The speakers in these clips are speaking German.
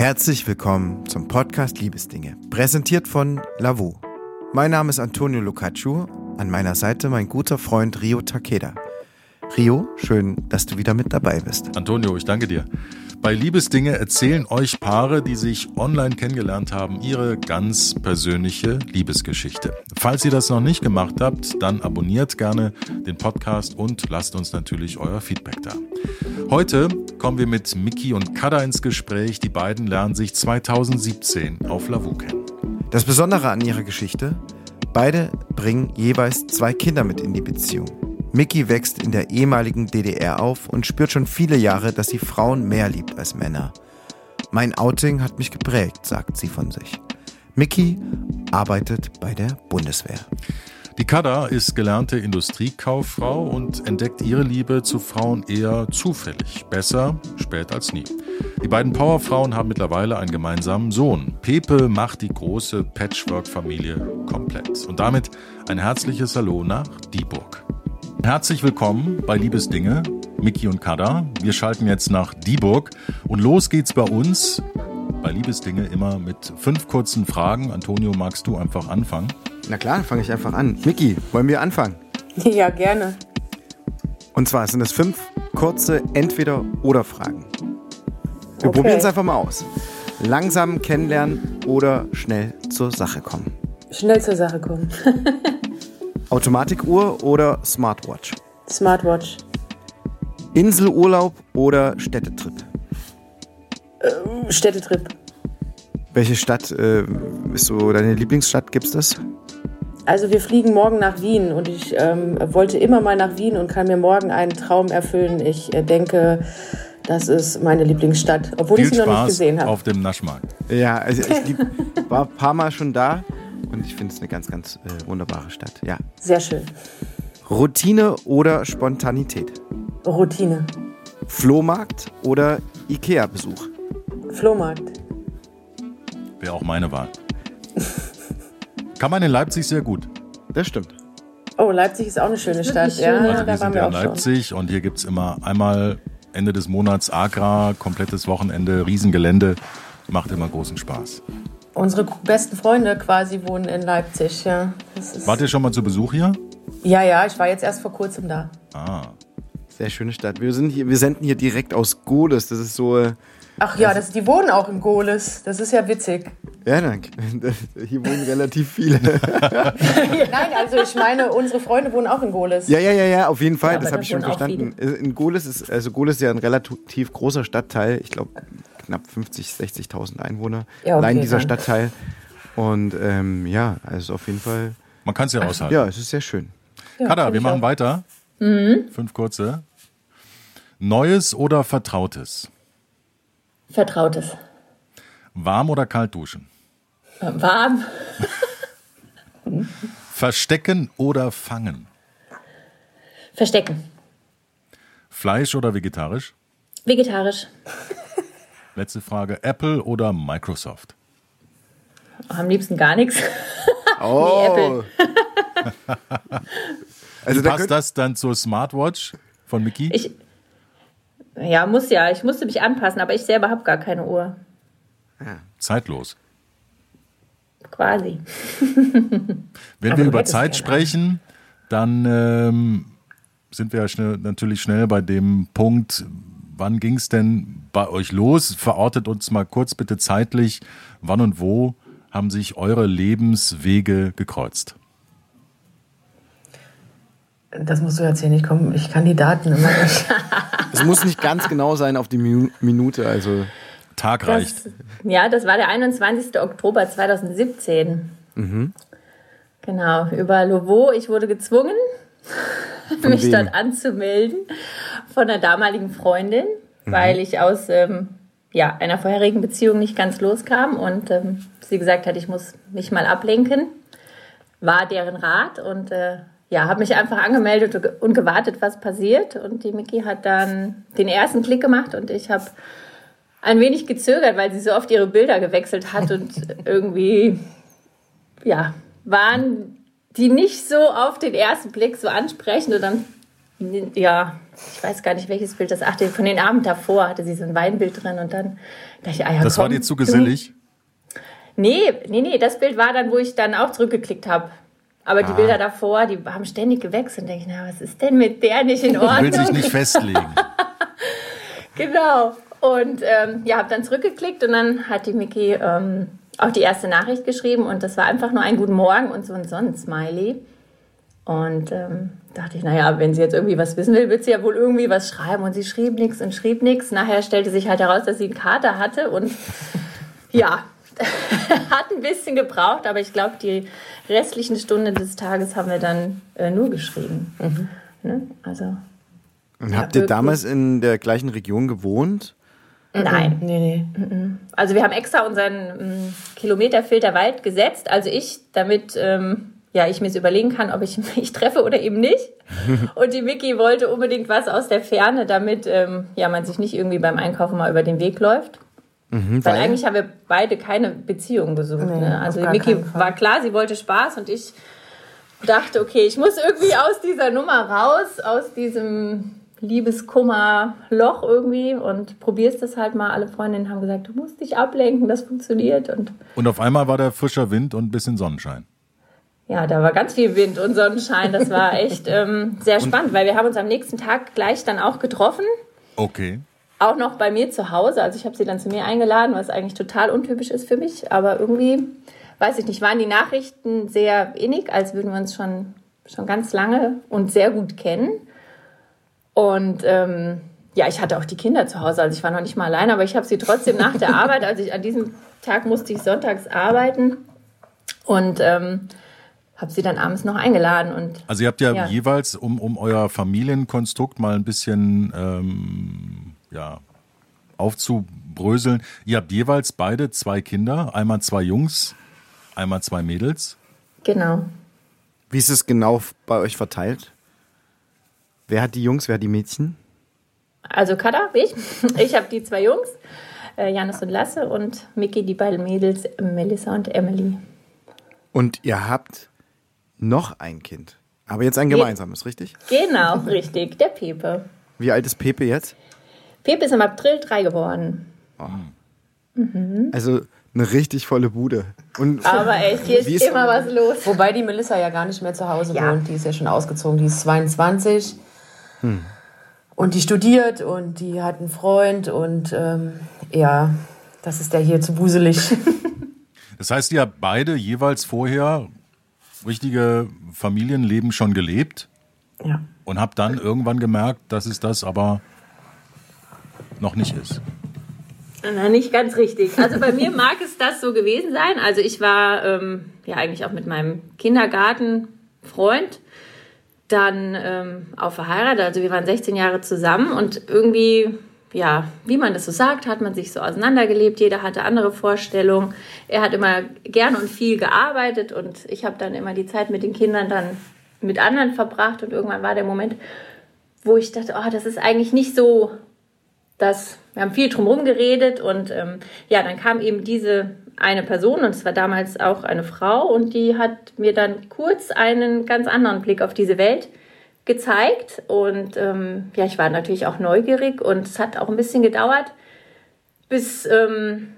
Herzlich willkommen zum Podcast Liebesdinge, präsentiert von Lavu. Mein Name ist Antonio Lucaccio, an meiner Seite mein guter Freund Rio Takeda. Rio, schön, dass du wieder mit dabei bist. Antonio, ich danke dir. Bei Liebesdinge erzählen euch Paare, die sich online kennengelernt haben, ihre ganz persönliche Liebesgeschichte. Falls ihr das noch nicht gemacht habt, dann abonniert gerne den Podcast und lasst uns natürlich euer Feedback da. Heute kommen wir mit Miki und Kada ins Gespräch. Die beiden lernen sich 2017 auf Lavu kennen. Das Besondere an ihrer Geschichte, beide bringen jeweils zwei Kinder mit in die Beziehung. Mickey wächst in der ehemaligen DDR auf und spürt schon viele Jahre, dass sie Frauen mehr liebt als Männer. Mein Outing hat mich geprägt, sagt sie von sich. Mickey arbeitet bei der Bundeswehr. Die Kada ist gelernte Industriekauffrau und entdeckt ihre Liebe zu Frauen eher zufällig. Besser spät als nie. Die beiden Powerfrauen haben mittlerweile einen gemeinsamen Sohn. Pepe macht die große Patchwork-Familie komplett. Und damit ein herzliches Hallo nach Dieburg. Herzlich willkommen bei Liebesdinge, Miki und Kada. Wir schalten jetzt nach Dieburg und los geht's bei uns bei Liebesdinge immer mit fünf kurzen Fragen. Antonio, magst du einfach anfangen? Na klar, fange ich einfach an. Miki, wollen wir anfangen? Ja, gerne. Und zwar sind es fünf kurze Entweder-Oder-Fragen. Wir okay. probieren es einfach mal aus. Langsam kennenlernen oder schnell zur Sache kommen? Schnell zur Sache kommen. Automatikuhr oder Smartwatch? Smartwatch. Inselurlaub oder Städtetrip? Äh, Städtetrip. Welche Stadt äh, ist so deine Lieblingsstadt? Gibt's das? Also wir fliegen morgen nach Wien und ich ähm, wollte immer mal nach Wien und kann mir morgen einen Traum erfüllen. Ich äh, denke, das ist meine Lieblingsstadt, obwohl Viel ich sie Spaß noch nicht gesehen habe. Auf dem Naschmarkt. Ja, also ich lieb, war ein paar Mal schon da und ich finde es eine ganz, ganz äh, wunderbare Stadt. Ja. Sehr schön. Routine oder Spontanität? Routine. Flohmarkt oder Ikea-Besuch? Flohmarkt. Wäre auch meine Wahl. Kann man in Leipzig sehr gut. Das stimmt. Oh, Leipzig ist auch eine schöne Stadt. Ja, also wir da sind wir ja in Leipzig schon. und hier gibt es immer einmal Ende des Monats Agra, komplettes Wochenende, Riesengelände. Macht immer großen Spaß. Unsere besten Freunde quasi wohnen in Leipzig, ja. Wart ihr schon mal zu Besuch hier? Ja, ja, ich war jetzt erst vor kurzem da. Ah. Sehr schöne Stadt. Wir, sind hier, wir senden hier direkt aus Godes. Das ist so. Äh, Ach ja, das, die wohnen auch in Goles. Das ist ja witzig. Ja, danke. Hier wohnen relativ viele. Nein, also ich meine, unsere Freunde wohnen auch in Goles. Ja, ja, ja, ja, auf jeden Fall. Ja, das habe ich schon verstanden. In Goles ist, also Goles ist ja ein relativ großer Stadtteil. Ich glaube, knapp 50, 60.000 Einwohner. Ja, okay, allein dieser dann. Stadtteil. Und ähm, ja, also auf jeden Fall. Man kann es ja aushalten. Ja, es ist sehr schön. Ja, Kada, wir machen auch. weiter. Mhm. Fünf kurze. Neues oder Vertrautes? Vertrautes. Warm oder kalt duschen? Warm. Verstecken oder fangen? Verstecken. Fleisch oder vegetarisch? Vegetarisch. Letzte Frage: Apple oder Microsoft? Am liebsten gar nichts. Oh. nee, Apple. also Wie passt das dann zur Smartwatch von Mickey? Ich, ja, muss ja. Ich musste mich anpassen, aber ich selber habe gar keine Uhr. Ja. Zeitlos. Quasi. Wenn aber wir über Zeit sprechen, dann ähm, sind wir ja schnell, natürlich schnell bei dem Punkt, wann ging es denn bei euch los? Verortet uns mal kurz bitte zeitlich, wann und wo haben sich eure Lebenswege gekreuzt? Das musst du jetzt hier nicht kommen. Ich kann die Daten immer nicht. Es muss nicht ganz genau sein auf die Minute, also. Tag reicht. Das, ja, das war der 21. Oktober 2017. Mhm. Genau, über Lovo. Ich wurde gezwungen, von mich wem? dort anzumelden von einer damaligen Freundin, mhm. weil ich aus ähm, ja, einer vorherigen Beziehung nicht ganz loskam und ähm, sie gesagt hat, ich muss mich mal ablenken. War deren Rat und äh, ja, habe mich einfach angemeldet und gewartet, was passiert. Und die Miki hat dann den ersten Klick gemacht und ich habe ein wenig gezögert, weil sie so oft ihre Bilder gewechselt hat und irgendwie, ja, waren die nicht so auf den ersten Blick so ansprechend. Und dann ja, ich weiß gar nicht, welches Bild das. Ach, von den Abend davor hatte sie so ein Weinbild drin und dann dachte ich, ah ja, Das komm, war dir zu gesellig? Nee, nee, nee, das Bild war dann, wo ich dann auch zurückgeklickt habe. Aber die Ah. Bilder davor, die haben ständig gewechselt. Und denke ich, na, was ist denn mit der nicht in Du willst dich Ordnung? nicht festlegen. Genau. Und ähm, ja, habe dann zurückgeklickt und dann hat die Miki ähm, auch die erste Nachricht geschrieben und das war einfach nur ein Guten Morgen und so ein Sonnensmiley. Und ähm, dachte ich, naja, wenn sie jetzt irgendwie was wissen will, wird sie ja wohl irgendwie was schreiben. Und sie schrieb nichts und schrieb nichts. Nachher stellte sich halt heraus, dass sie einen Kater hatte und ja, hat ein bisschen gebraucht, aber ich glaube, die restlichen Stunden des Tages haben wir dann äh, nur geschrieben. Ne? Also, Und Ja, habt ihr wirklich. damals in der gleichen Region gewohnt? nein. Nee, nee. Also wir haben extra unseren ähm, Kilometerfilter Wald gesetzt. Also ich, damit ähm, ja, ich mir es überlegen kann, ob ich mich treffe oder eben nicht. Und die Vicky wollte unbedingt was aus der Ferne, damit ähm, ja, man sich nicht irgendwie beim Einkaufen mal über den Weg läuft. Mhm, Weil eigentlich haben wir beide keine Beziehung gesucht. Nee, ne? Also Vicky war klar, sie wollte Spaß und ich dachte, okay, ich muss irgendwie aus dieser Nummer raus, aus diesem Liebeskummer-Loch irgendwie und probierst das halt mal. Alle Freundinnen haben gesagt, du musst dich ablenken, das funktioniert. Und Und auf einmal war da frischer Wind und ein bisschen Sonnenschein. Ja, da war ganz viel Wind und Sonnenschein. Das war echt ähm, sehr spannend, weil wir haben uns am nächsten Tag gleich dann auch getroffen. Okay. Auch noch bei mir zu Hause. Also ich habe sie dann zu mir eingeladen, was eigentlich total untypisch ist für mich. Aber irgendwie, weiß ich nicht, waren die Nachrichten sehr innig, als würden wir uns schon, schon ganz lange und sehr gut kennen. Und ähm, ja, ich hatte auch die Kinder zu Hause, also ich war noch nicht mal allein, aber ich habe sie trotzdem nach der Arbeit, also ich, an diesem Tag musste ich sonntags arbeiten und ähm, habe sie dann abends noch eingeladen. Und Also ihr habt ja, Ja. jeweils, um, um euer Familienkonstrukt mal ein bisschen ähm, ja, aufzubröseln, ihr habt jeweils beide zwei Kinder, einmal zwei Jungs, einmal zwei Mädels. genau. Wie ist es genau bei euch verteilt? Wer hat die Jungs, wer hat die Mädchen? Also Kada, ich. Ich habe die zwei Jungs, äh, Janis und Lasse und Miki, die beiden Mädels, Melissa und Emily. Und ihr habt noch ein Kind. Aber jetzt ein gemeinsames, richtig? Genau, richtig, der Pepe. Wie alt ist Pepe jetzt? Pepe ist im April drei geworden. Also eine richtig volle Bude. Und Aber echt, hier Wie ist, immer was los. Wobei die Melissa ja gar nicht mehr zu Hause Ja. wohnt. Die ist ja schon ausgezogen. Die ist 22. Und die studiert und die hat einen Freund. Und ähm, ja, das ist der hier zu wuselig. Das heißt, ihr habt beide jeweils vorher richtige Familienleben schon gelebt ja. und habt dann irgendwann gemerkt, dass es das aber noch nicht ist. Na, nicht ganz richtig. Also bei mir mag es das so gewesen sein. Also ich war ähm, ja eigentlich auch mit meinem Kindergartenfreund dann ähm, auch verheiratet. Also wir waren 16 Jahre zusammen und irgendwie, ja, wie man das so sagt, hat man sich so auseinandergelebt. Jeder hatte andere Vorstellungen. Er hat immer gern und viel gearbeitet und ich habe dann immer die Zeit mit den Kindern dann mit anderen verbracht und irgendwann war der Moment, wo ich dachte, oh, das ist eigentlich nicht so das, wir haben viel drumherum geredet und ähm, ja, dann kam eben diese eine Person und es war damals auch eine Frau und die hat mir dann kurz einen ganz anderen Blick auf diese Welt gezeigt und ähm, ja, ich war natürlich auch neugierig und es hat auch ein bisschen gedauert, bis, ähm,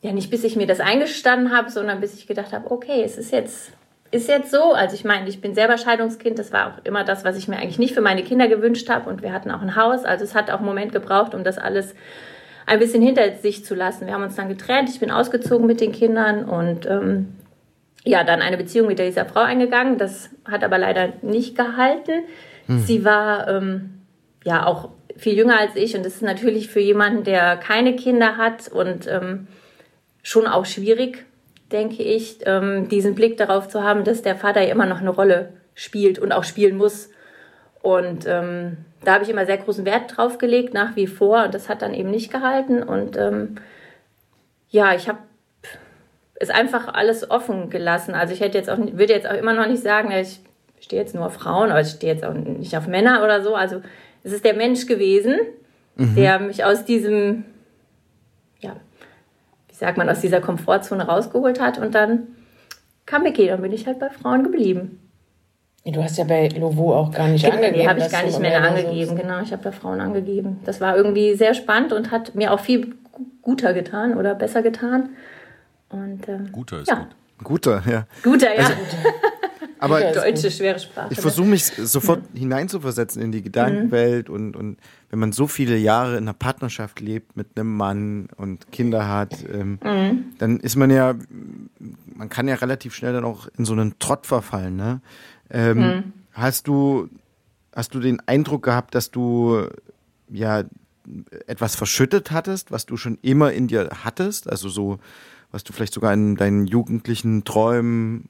ja nicht bis ich mir das eingestanden habe, sondern bis ich gedacht habe, okay, es ist jetzt ist jetzt so. Also ich meine, ich bin selber Scheidungskind. Das war auch immer das, was ich mir eigentlich nicht für meine Kinder gewünscht habe. Und wir hatten auch ein Haus. Also es hat auch einen Moment gebraucht, um das alles ein bisschen hinter sich zu lassen. Wir haben uns dann getrennt. Ich bin ausgezogen mit den Kindern und ähm, ja, dann eine Beziehung mit dieser Frau eingegangen. Das hat aber leider nicht gehalten. Sie war ähm, ja auch viel jünger als ich und das ist natürlich für jemanden, der keine Kinder hat und ähm, schon auch schwierig, denke ich, ähm, diesen Blick darauf zu haben, dass der Vater ja immer noch eine Rolle spielt und auch spielen muss. Und ähm, da habe ich immer sehr großen Wert drauf gelegt, nach wie vor. Und das hat dann eben nicht gehalten. Und ähm, ja, ich habe es einfach alles offen gelassen. Also ich hätte jetzt auch, würde jetzt auch immer noch nicht sagen, ich stehe jetzt nur auf Frauen, aber ich stehe jetzt auch nicht auf Männer oder so. Also es ist der Mensch gewesen, der mich aus diesem, ja, wie sagt man, aus dieser Komfortzone rausgeholt hat und dann kam Mickey, dann bin ich halt bei Frauen geblieben. Du hast ja bei Lovo auch gar nicht genau, angegeben. Die habe ich gar nicht mehr angegeben, genau. Ich habe da Frauen angegeben. Das war irgendwie sehr spannend und hat mir auch viel guter getan oder besser getan. Und, ähm, guter ist ja. gut. Guter, ja. Guter, ja. Also, aber Deutsche schwere Sprache. Ich versuche mich sofort mhm. hineinzuversetzen in die Gedankenwelt mhm. und, und wenn man so viele Jahre in einer Partnerschaft lebt mit einem Mann und Kinder hat, ähm, mhm. dann ist man ja, man kann ja relativ schnell dann auch in so einen Trott verfallen. Ne? Ähm, mhm. Hast du, hast du den Eindruck gehabt, dass du ja etwas verschüttet hattest, was du schon immer in dir hattest, also so, was du vielleicht sogar in deinen jugendlichen Träumen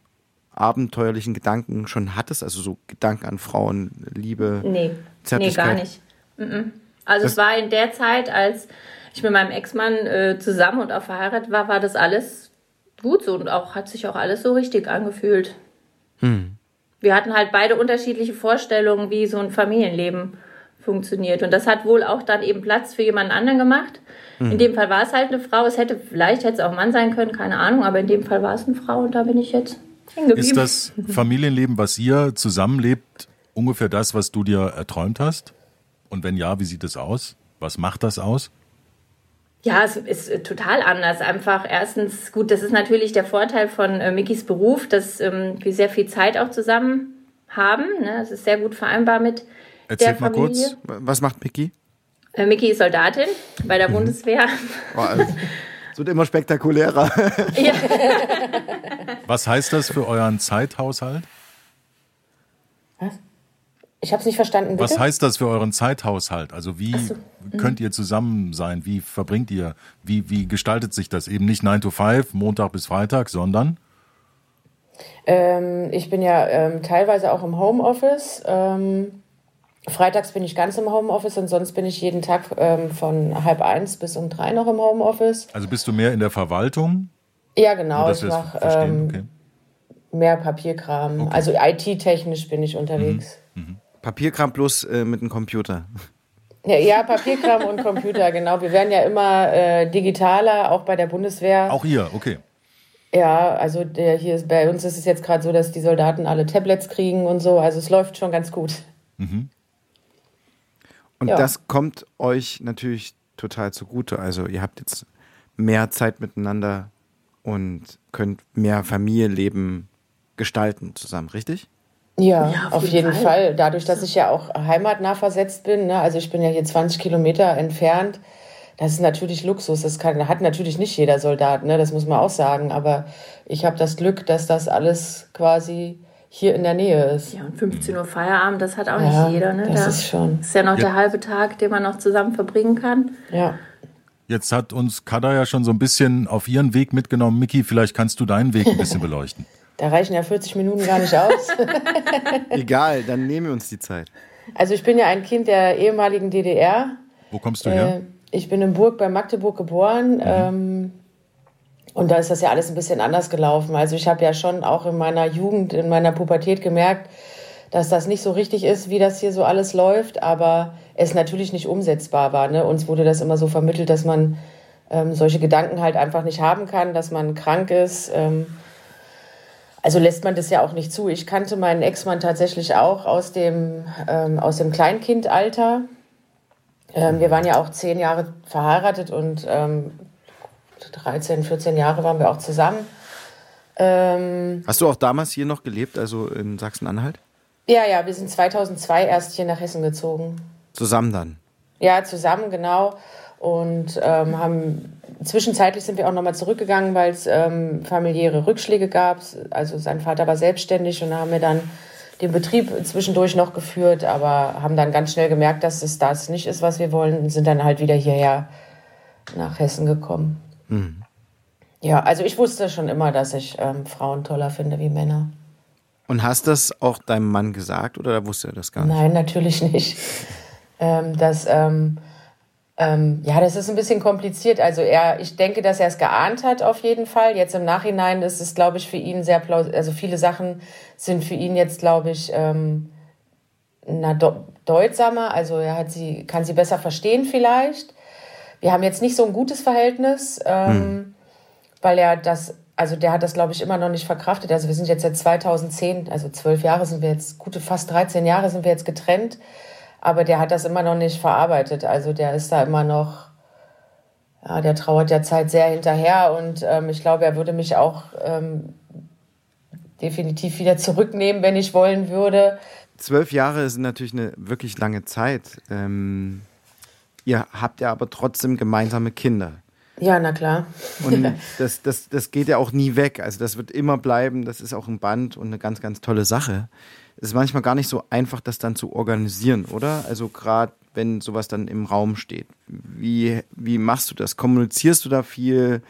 abenteuerlichen Gedanken schon hattest? Also so Gedanken an Frauen, Liebe, nee, Zärtlichkeit? Nee, gar nicht. Also das es war in der Zeit, als ich mit meinem Ex-Mann äh, zusammen und auch verheiratet war, war das alles gut so und auch hat sich auch alles so richtig angefühlt. Hm. Wir hatten halt beide unterschiedliche Vorstellungen, wie so ein Familienleben funktioniert. Und das hat wohl auch dann eben Platz für jemanden anderen gemacht. Mhm. In dem Fall war es halt eine Frau. Es hätte, vielleicht hätte es auch ein Mann sein können, keine Ahnung, aber in dem Fall war es eine Frau und da bin ich jetzt ist das Familienleben, was ihr zusammenlebt, ungefähr das, was du dir erträumt hast? Und wenn ja, wie sieht es aus? Was macht das aus? Ja, es ist total anders. Einfach erstens, gut, das ist natürlich der Vorteil von äh, Mickys Beruf, dass ähm, wir sehr viel Zeit auch zusammen haben. Ne? Das ist sehr gut vereinbar mit Erzähl der Familie. mal kurz, was macht Micky? Äh, Micky ist Soldatin bei der mhm. Bundeswehr. Oh, also, es wird immer spektakulärer. Ja. Was heißt das für euren Zeithaushalt? Was? Ich habe es nicht verstanden. Bitte? Was heißt das für euren Zeithaushalt? Also wie so. mhm. könnt ihr zusammen sein? Wie verbringt ihr? Wie, wie gestaltet sich das? Eben nicht 9 to 5, Montag bis Freitag, sondern? Ähm, ich bin ja ähm, teilweise auch im Homeoffice. Ähm, freitags bin ich ganz im Homeoffice und sonst bin ich jeden Tag ähm, von halb eins bis um drei noch im Homeoffice. Also bist du mehr in der Verwaltung? Ja, genau. ich mache ähm, okay. mehr Papierkram. Okay. Also IT-technisch bin ich unterwegs. Mhm. Mhm. Papierkram plus äh, mit dem Computer. Ja, ja, Papierkram und Computer, genau. Wir werden ja immer äh, digitaler, auch bei der Bundeswehr. Auch hier, okay. Ja, also der hier ist, bei uns ist es jetzt gerade so, dass die Soldaten alle Tablets kriegen und so. Also es läuft schon ganz gut. Mhm. Und ja. das kommt euch natürlich total zugute. Also ihr habt jetzt mehr Zeit miteinander und könnt mehr Familienleben gestalten zusammen, richtig? Ja, ja auf, auf, jeden, Fall. Fall. Dadurch, dass ich ja auch heimatnah versetzt bin, ne? also ich bin ja hier 20 Kilometer entfernt, das ist natürlich Luxus. Das kann, hat natürlich nicht jeder Soldat, ne? das muss man auch sagen. Aber ich habe das Glück, dass das alles quasi hier in der Nähe ist. Ja, und 15 Uhr Feierabend, das hat auch ja, nicht jeder. Ne? Das da ist schon. ist ja noch ja. der halbe Tag, den man noch zusammen verbringen kann. Ja. Jetzt hat uns Kada ja schon so ein bisschen auf ihren Weg mitgenommen. Miki, vielleicht kannst du deinen Weg ein bisschen beleuchten. Da reichen ja 40 Minuten gar nicht aus. Egal, dann nehmen wir uns die Zeit. Also ich bin ja ein Kind der ehemaligen DDR. Wo kommst du her? Äh, ich bin in Burg bei Magdeburg geboren. Mhm. Ähm, und da ist das ja alles ein bisschen anders gelaufen. Also ich habe ja schon auch in meiner Jugend, in meiner Pubertät gemerkt, dass das nicht so richtig ist, wie das hier so alles läuft, aber es natürlich nicht umsetzbar war. Ne? Uns wurde das immer so vermittelt, dass man ähm, solche Gedanken halt einfach nicht haben kann, dass man krank ist. Ähm, also lässt man das ja auch nicht zu. Ich kannte meinen Ex-Mann tatsächlich auch aus dem, ähm, aus dem Kleinkindalter. Ähm, wir waren ja auch zehn Jahre verheiratet und ähm, 13, 14 Jahre waren wir auch zusammen. Ähm, Hast du auch damals hier noch gelebt, also in Sachsen-Anhalt? Ja, ja, wir sind 2002 erst hier nach Hessen gezogen. Zusammen dann? Ja, zusammen, genau. Und ähm, haben zwischenzeitlich sind wir auch nochmal zurückgegangen, weil es ähm, familiäre Rückschläge gab. Also sein Vater war selbstständig und haben wir dann den Betrieb zwischendurch noch geführt, aber haben dann ganz schnell gemerkt, dass es das nicht ist, was wir wollen und sind dann halt wieder hierher nach Hessen gekommen. Mhm. Ja, also ich wusste schon immer, dass ich ähm, Frauen toller finde wie Männer. Und hast das auch deinem Mann gesagt oder wusste er das gar nicht? Nein, natürlich nicht. ähm, das, ähm, ähm, ja, das ist ein bisschen kompliziert. Also er, ich denke, dass er es geahnt hat auf jeden Fall. Jetzt im Nachhinein ist es, glaube ich, für ihn sehr plausibel. Also viele Sachen sind für ihn jetzt, glaube ich, ähm, na, deutsamer. Also er hat sie, kann sie besser verstehen vielleicht. Wir haben jetzt nicht so ein gutes Verhältnis, ähm, hm. weil er das also der hat das, glaube ich, immer noch nicht verkraftet. Also wir sind jetzt seit 2010, also zwölf Jahre sind wir jetzt, gute fast 13 Jahre sind wir jetzt getrennt. Aber der hat das immer noch nicht verarbeitet. Also der ist da immer noch, ja, der trauert der Zeit sehr hinterher. Und ähm, ich glaube, er würde mich auch ähm, definitiv wieder zurücknehmen, wenn ich wollen würde. Zwölf Jahre sind natürlich eine wirklich lange Zeit. Ähm, ihr habt ja aber trotzdem gemeinsame Kinder. Ja, na klar. Und das, das, das geht ja auch nie weg. Also das wird immer bleiben. Das ist auch ein Band und eine ganz, ganz tolle Sache. Es ist manchmal gar nicht so einfach, das dann zu organisieren, oder? Also gerade wenn sowas dann im Raum steht. Wie, wie machst du das? Kommunizierst du da viel?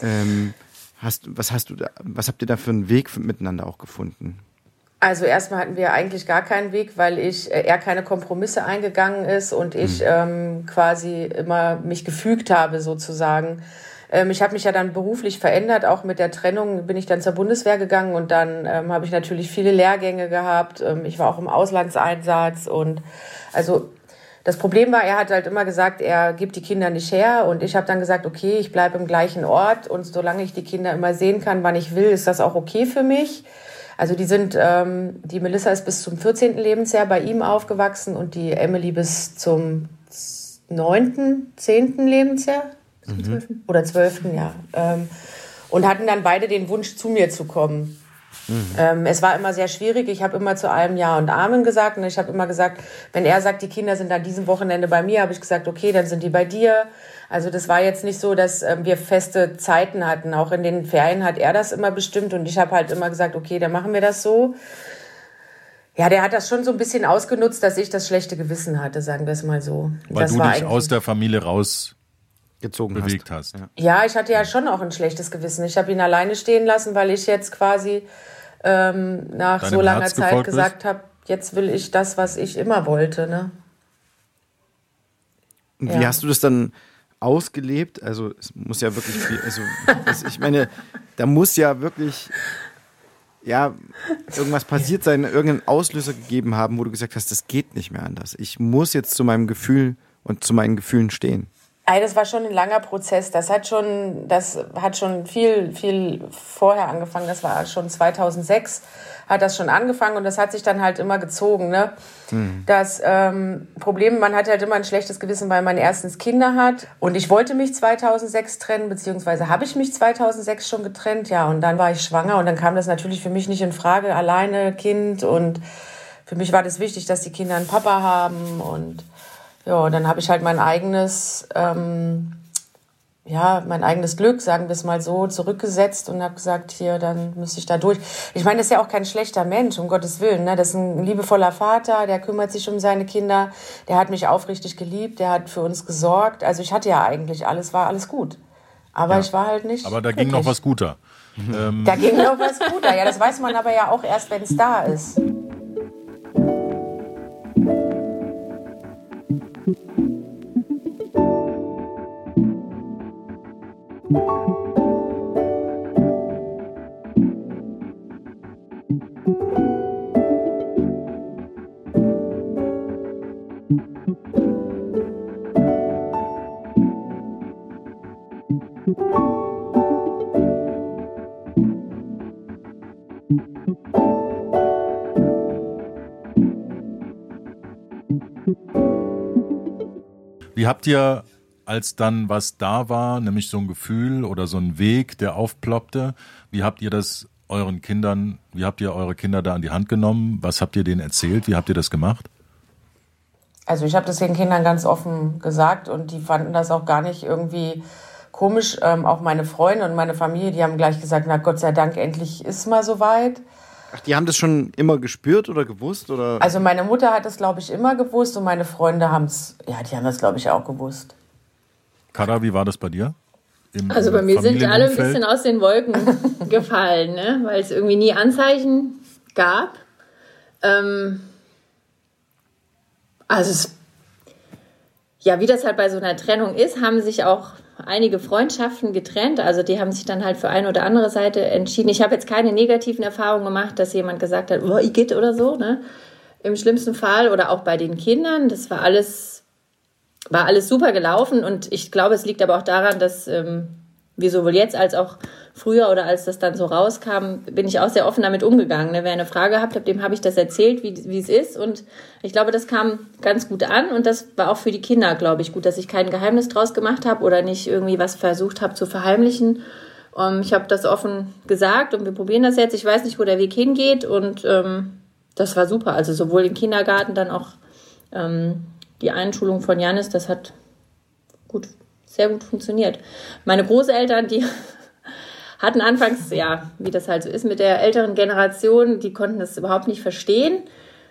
Ähm, hast, was hast du da, was habt ihr da für einen Weg miteinander auch gefunden? Also erstmal hatten wir eigentlich gar keinen Weg, weil ich äh, er keine Kompromisse eingegangen ist und ich mhm. ähm, quasi immer mich gefügt habe sozusagen. Ähm, ich habe mich ja dann beruflich verändert, auch mit der Trennung bin ich dann zur Bundeswehr gegangen und dann ähm, habe ich natürlich viele Lehrgänge gehabt. Ähm, ich war auch im Auslandseinsatz und also das Problem war, er hat halt immer gesagt, er gibt die Kinder nicht her und ich habe dann gesagt, okay, ich bleibe im gleichen Ort und solange ich die Kinder immer sehen kann, wann ich will, ist das auch okay für mich. Also die sind, ähm, die Melissa ist bis zum 14. Lebensjahr bei ihm aufgewachsen und die Emily bis zum 9., 10. Lebensjahr mhm. oder 12. Jahr. Ähm, und hatten dann beide den Wunsch, zu mir zu kommen. Mhm. Ähm, es war immer sehr schwierig. Ich habe immer zu allem Ja und Amen gesagt. Und ich habe immer gesagt, wenn er sagt, die Kinder sind an diesem Wochenende bei mir, habe ich gesagt, okay, dann sind die bei dir. Also das war jetzt nicht so, dass ähm, wir feste Zeiten hatten. Auch in den Ferien hat er das immer bestimmt und ich habe halt immer gesagt, okay, dann machen wir das so. Ja, der hat das schon so ein bisschen ausgenutzt, dass ich das schlechte Gewissen hatte, sagen wir es mal so. Weil das du dich aus der Familie raus gezogen bewegt hast. hast. Ja. ich hatte ja schon auch ein schlechtes Gewissen. Ich habe ihn alleine stehen lassen, weil ich jetzt quasi ähm, nach Deinem so langer Herz Zeit gesagt habe, jetzt will ich das, was ich immer wollte. Ne? Und wie ja. hast du das dann ausgelebt. Also es muss ja wirklich viel, also das, ich meine, da muss ja wirklich ja irgendwas passiert sein, irgendeinen Auslöser gegeben haben, wo du gesagt hast, das geht nicht mehr anders. Ich muss jetzt zu meinem Gefühl und zu meinen Gefühlen stehen. Ey, das war schon ein langer Prozess. Das hat schon, das hat schon viel, viel vorher angefangen. Das war schon 2006 hat das schon angefangen und das hat sich dann halt immer gezogen. Ne? Mhm. Das ähm, Problem, man hat halt immer ein schlechtes Gewissen, weil man erstens Kinder hat und ich wollte mich 2006 trennen, beziehungsweise habe ich mich 2006 schon getrennt, ja, und dann war ich schwanger und dann kam das natürlich für mich nicht in Frage, alleine Kind und für mich war das wichtig, dass die Kinder einen Papa haben und ja, dann habe ich halt mein eigenes, ähm, ja, mein eigenes Glück, sagen wir es mal so, zurückgesetzt und habe gesagt, hier, dann müsste ich da durch. Ich meine, das ist ja auch kein schlechter Mensch, um Gottes Willen. Ne? Das ist ein liebevoller Vater, der kümmert sich um seine Kinder, der hat mich aufrichtig geliebt, der hat für uns gesorgt. Also ich hatte ja eigentlich alles, war alles gut. Aber ja, ich war halt nicht. Aber da glücklich. ging noch was guter. Da ging noch was guter. Ja, das weiß man aber ja auch erst, wenn es da ist. Wie habt ihr, als dann was da war, nämlich so ein Gefühl oder so ein Weg, der aufploppte, wie habt ihr das euren Kindern, wie habt ihr eure Kinder da an die Hand genommen? Was habt ihr denen erzählt? Wie habt ihr das gemacht? Also ich habe das den Kindern ganz offen gesagt und die fanden das auch gar nicht irgendwie komisch. Ähm, auch meine Freunde und meine Familie, die haben gleich gesagt, na Gott sei Dank, endlich ist mal soweit. Ach, die haben das schon immer gespürt oder gewusst? Oder? Also meine Mutter hat das, glaube ich, immer gewusst und meine Freunde haben es, ja, die haben das, glaube ich, auch gewusst. Kada, wie war das bei dir? Im, also bei mir sind alle ein bisschen aus den Wolken gefallen, ne? weil es irgendwie nie Anzeichen gab. Ähm, also es, ja, wie das halt bei so einer Trennung ist, haben sich auch einige Freundschaften getrennt. Also die haben sich dann halt für eine oder andere Seite entschieden. Ich habe jetzt keine negativen Erfahrungen gemacht, dass jemand gesagt hat, oh, ich geht oder so, ne? Im schlimmsten Fall oder auch bei den Kindern. Das war alles, war alles super gelaufen und ich glaube, es liegt aber auch daran, dass ähm, wie sowohl jetzt als auch früher oder als das dann so rauskam, bin ich auch sehr offen damit umgegangen. Ne? Wer eine Frage hat, dem habe ich das erzählt, wie, wie es ist. Und ich glaube, das kam ganz gut an und das war auch für die Kinder, glaube ich, gut, dass ich kein Geheimnis draus gemacht habe oder nicht irgendwie was versucht habe zu verheimlichen. Ähm, ich habe das offen gesagt und wir probieren das jetzt. Ich weiß nicht, wo der Weg hingeht und ähm, das war super. Also sowohl im Kindergarten, dann auch ähm, die Einschulung von Janis, das hat gut, sehr gut funktioniert. Meine Großeltern, die hatten anfangs, ja, wie das halt so ist mit der älteren Generation, die konnten das überhaupt nicht verstehen.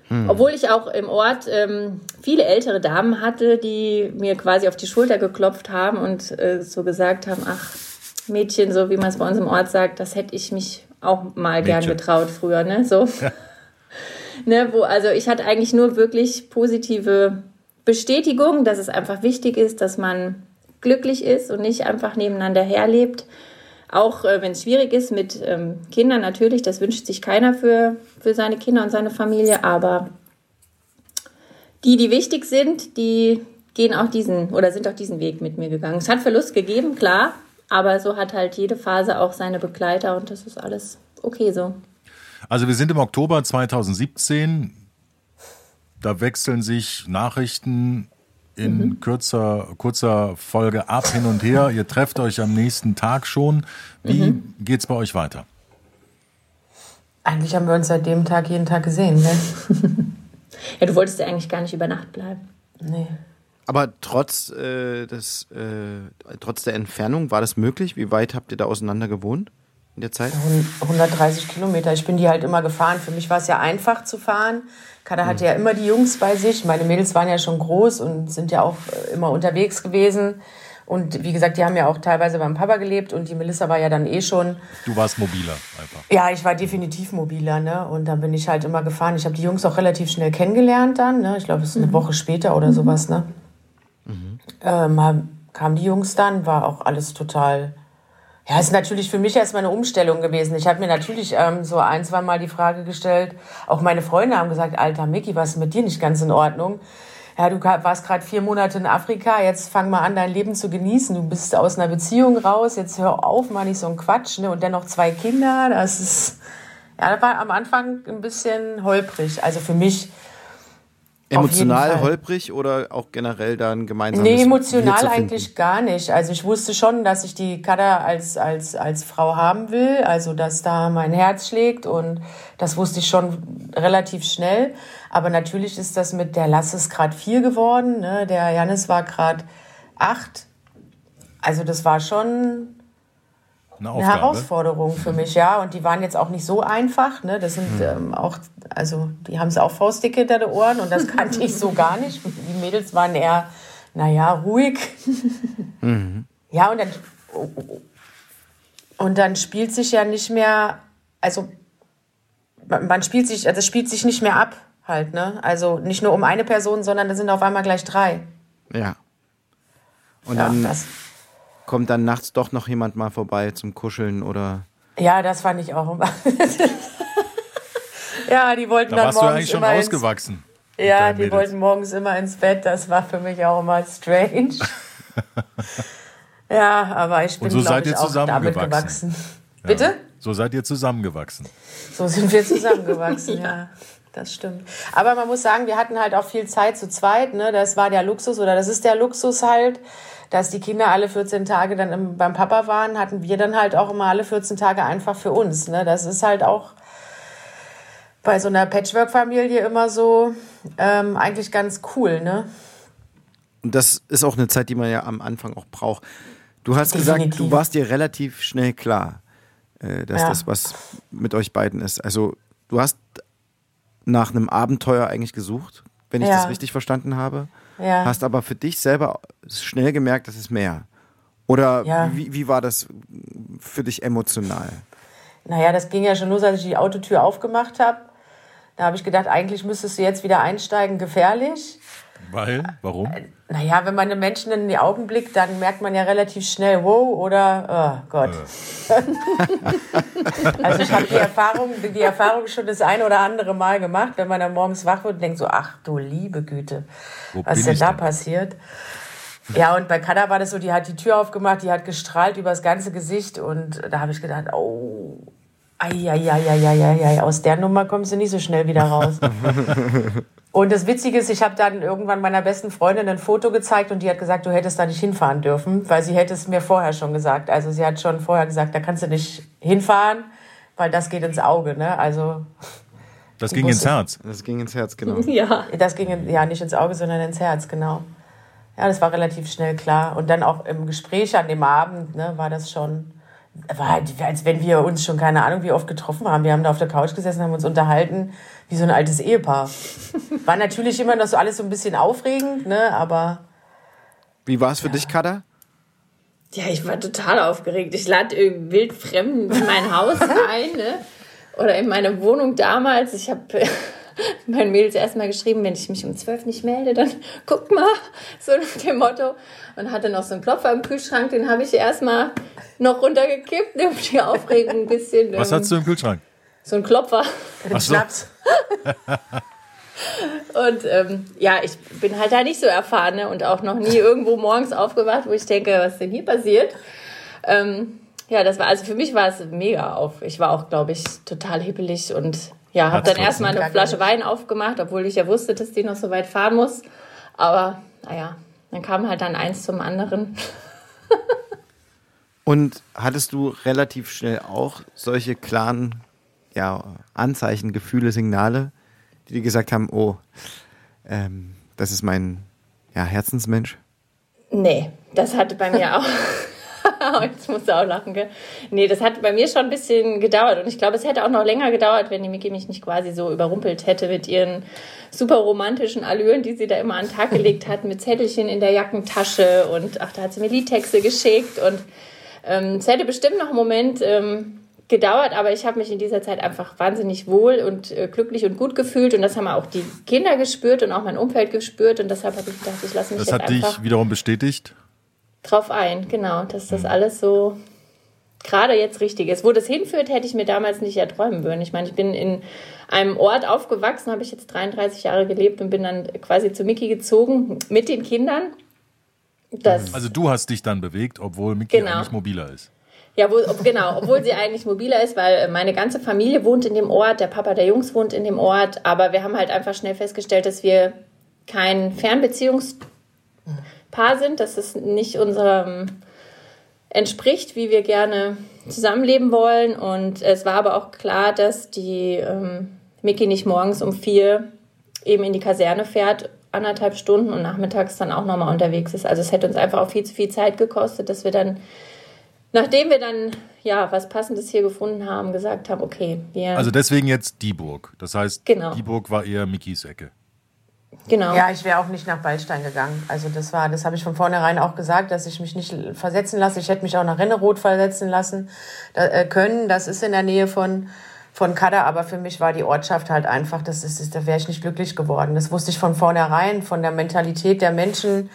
Hm. Obwohl ich auch im Ort ähm, viele ältere Damen hatte, die mir quasi auf die Schulter geklopft haben und äh, so gesagt haben, ach, Mädchen, so wie man es bei uns im Ort sagt, das hätte ich mich auch mal Mädchen. gern getraut früher, ne? So. Ja. ne, wo, also ich hatte eigentlich nur wirklich positive Bestätigung, dass es einfach wichtig ist, dass man glücklich ist und nicht einfach nebeneinander herlebt. Auch äh, wenn es schwierig ist mit ähm, Kindern, natürlich, das wünscht sich keiner für, für seine Kinder und seine Familie, aber die, die wichtig sind, die gehen auch diesen oder sind auch diesen Weg mit mir gegangen. Es hat Verlust gegeben, klar, aber so hat halt jede Phase auch seine Begleiter und das ist alles okay so. Also wir sind im Oktober 2017. Da wechseln sich Nachrichten in mhm. kürzer, kurzer Folge ab hin und her. Ihr trefft euch am nächsten Tag schon. Wie mhm. es bei euch weiter? Eigentlich haben wir uns seit dem Tag jeden Tag gesehen, ne? ja, du wolltest ja eigentlich gar nicht über Nacht bleiben. Nee. Aber trotz, äh, des, äh, trotz der Entfernung, war das möglich? Wie weit habt ihr da auseinander gewohnt in der Zeit? 130 Kilometer. Ich bin die halt immer gefahren. Für mich war es ja einfach zu fahren. Kada hatte ja immer die Jungs bei sich. Meine Mädels waren ja schon groß und sind ja auch äh, immer unterwegs gewesen. Und wie gesagt, die haben ja auch teilweise beim Papa gelebt und die Melissa war ja dann eh schon. Du warst mobiler einfach. Ja, ich war definitiv mobiler, ne? Und dann bin ich halt immer gefahren. Ich habe die Jungs auch relativ schnell kennengelernt dann, ne? Ich glaube, es ist eine mhm. Woche später oder sowas, ne? Mhm. Ähm, kamen die Jungs dann, war auch alles total ja, ist natürlich für mich erstmal eine Umstellung gewesen. Ich habe mir natürlich ähm, so ein, zwei Mal die Frage gestellt, auch meine Freunde haben gesagt, alter Micky, was ist mit dir nicht ganz in Ordnung? Ja, du warst gerade vier Monate in Afrika, jetzt fang mal an, dein Leben zu genießen. Du bist aus einer Beziehung raus, jetzt hör auf, mal nicht so ein Quatsch. Ne? Und dann noch zwei Kinder, das ist, ja, das war am Anfang ein bisschen holprig. Also für mich Emotional holprig oder auch generell dann gemeinsam? Nee, emotional eigentlich gar nicht. Also ich wusste schon, dass ich die Kada als, als, als Frau haben will, also dass da mein Herz schlägt und das wusste ich schon relativ schnell. Aber natürlich ist das mit der Lasse ist gerade vier geworden, ne? der Janis war gerade acht. Also das war schon eine, eine, Herausforderung für mich, ja. Und die waren jetzt auch nicht so einfach. Ne? Das sind mhm. ähm, auch, also die haben es auch faustdick hinter den Ohren und das kannte ich so gar nicht. Die Mädels waren eher, naja, ruhig. Mhm. Ja, und dann, und dann spielt sich ja nicht mehr, also man spielt sich, also es spielt sich nicht mehr ab halt, ne? Also nicht nur um eine Person, sondern da sind auf einmal gleich drei. Ja. Und ja, dann. Das, kommt dann nachts doch noch jemand mal vorbei zum Kuscheln oder? Ja, das fand ich auch. ja, die wollten da dann warst morgens du eigentlich schon ausgewachsen. Ja, die Mädels. wollten morgens immer ins Bett. Das war für mich auch immer strange. ja, aber ich bin, Und so seid ich, ihr zusammengewachsen. Ja. Bitte? So seid ihr zusammengewachsen. So sind wir zusammengewachsen, ja. ja. Das stimmt. Aber man muss sagen, wir hatten halt auch viel Zeit zu zweit. Ne? Das war der Luxus oder das ist der Luxus halt dass die Kinder alle 14 Tage dann im, beim Papa waren, hatten wir dann halt auch immer alle 14 Tage einfach für uns. Ne? Das ist halt auch bei so einer Patchwork-Familie immer so ähm, eigentlich ganz cool. Ne? Und das ist auch eine Zeit, die man ja am Anfang auch braucht. Du hast Definitiv. gesagt, du warst dir relativ schnell klar, äh, dass ja. das was mit euch beiden ist. Also du hast nach einem Abenteuer eigentlich gesucht, wenn ich ja. das richtig verstanden habe. Ja. Hast aber für dich selber schnell gemerkt, das ist mehr. Oder ja. wie, wie war das für dich emotional? Naja, das ging ja schon los, als ich die Autotür aufgemacht habe. Da habe ich gedacht, eigentlich müsstest du jetzt wieder einsteigen, gefährlich. Weil? Warum? Äh, naja, wenn man den Menschen in die Augen blickt, dann merkt man ja relativ schnell, wow, oder, oh Gott. Äh. also ich habe die Erfahrung, die Erfahrung schon das ein oder andere Mal gemacht, wenn man dann morgens wach wird und denkt so, ach du liebe Güte, Wo was ist denn da denn? passiert? Ja, und bei Kada war das so, die hat die Tür aufgemacht, die hat gestrahlt über das ganze Gesicht und da habe ich gedacht, oh, Eieieiei, aus der Nummer kommst du nicht so schnell wieder raus. und das Witzige ist, ich habe dann irgendwann meiner besten Freundin ein Foto gezeigt und die hat gesagt, du hättest da nicht hinfahren dürfen, weil sie hätte es mir vorher schon gesagt. Also sie hat schon vorher gesagt, da kannst du nicht hinfahren, weil das geht ins Auge. Ne? Also das ging ins Herz. Das ging ins Herz, genau. Ja. Das ging in, ja nicht ins Auge, sondern ins Herz, genau. Ja, das war relativ schnell klar. Und dann auch im Gespräch an dem Abend ne, war das schon war halt, als wenn wir uns schon keine Ahnung wie oft getroffen haben. Wir haben da auf der Couch gesessen, haben uns unterhalten wie so ein altes Ehepaar. War natürlich immer noch so alles so ein bisschen aufregend, ne? Aber wie war es für ja. dich, Kada? Ja, ich war total aufgeregt. Ich lade wildfremden in mein Haus ein, ne? Oder in meine Wohnung damals. Ich habe meinen Mädels erstmal geschrieben, wenn ich mich um zwölf nicht melde, dann guck mal, so nach dem Motto. Und hatte noch so einen Klopfer im Kühlschrank, den habe ich erstmal noch runtergekippt, um die Aufregung ein bisschen. Was hast du im Kühlschrank? So ein Klopfer. Ach so. Schnaps. und ähm, ja, ich bin halt da nicht so erfahren ne? und auch noch nie irgendwo morgens aufgewacht, wo ich denke, was denn hier passiert. Ähm, ja, das war, also für mich war es mega auf. Ich war auch, glaube ich, total hippelig und ja, habe dann erstmal eine Flasche Wein aufgemacht, obwohl ich ja wusste, dass die noch so weit fahren muss. Aber naja, dann kam halt dann eins zum anderen. Und hattest du relativ schnell auch solche klaren ja, Anzeichen, Gefühle, Signale, die dir gesagt haben, oh, ähm, das ist mein ja, Herzensmensch? Nee, das hatte bei mir auch. Jetzt musst du auch lachen, gell? Nee, das hat bei mir schon ein bisschen gedauert. Und ich glaube, es hätte auch noch länger gedauert, wenn die Miki mich nicht quasi so überrumpelt hätte mit ihren super romantischen Allüren, die sie da immer an den Tag gelegt hat, mit Zettelchen in der Jackentasche. Und ach, da hat sie mir Liedtexte geschickt. Und ähm, es hätte bestimmt noch einen Moment ähm, gedauert, aber ich habe mich in dieser Zeit einfach wahnsinnig wohl und äh, glücklich und gut gefühlt. Und das haben auch die Kinder gespürt und auch mein Umfeld gespürt. Und deshalb habe ich gedacht, ich lasse mich das jetzt einfach... Das hat dich wiederum bestätigt? Drauf ein, genau, dass das mhm. alles so gerade jetzt richtig ist. Wo das hinführt, hätte ich mir damals nicht erträumen würden. Ich meine, ich bin in einem Ort aufgewachsen, habe ich jetzt 33 Jahre gelebt und bin dann quasi zu Miki gezogen mit den Kindern. Das also du hast dich dann bewegt, obwohl Miki genau. eigentlich mobiler ist. Ja, wo, ob, genau, obwohl sie eigentlich mobiler ist, weil meine ganze Familie wohnt in dem Ort, der Papa der Jungs wohnt in dem Ort, aber wir haben halt einfach schnell festgestellt, dass wir kein Fernbeziehungs Paar sind, dass es nicht unserem entspricht, wie wir gerne zusammenleben wollen. Und es war aber auch klar, dass die ähm, Miki nicht morgens um vier eben in die Kaserne fährt, anderthalb Stunden und nachmittags dann auch nochmal unterwegs ist. Also es hätte uns einfach auch viel zu viel Zeit gekostet, dass wir dann, nachdem wir dann ja was Passendes hier gefunden haben, gesagt haben, okay, wir. Also deswegen jetzt die Burg. Das heißt, genau. die Burg war eher Mikis Ecke. Genau. Ja, ich wäre auch nicht nach Waldstein gegangen. Also das war, das habe ich von vornherein auch gesagt, dass ich mich nicht versetzen lasse. Ich hätte mich auch nach Renneroth versetzen lassen da, äh, können. Das ist in der Nähe von von Kada, aber für mich war die Ortschaft halt einfach, das ist, da wäre ich nicht glücklich geworden. Das wusste ich von vornherein, von der Mentalität der Menschen.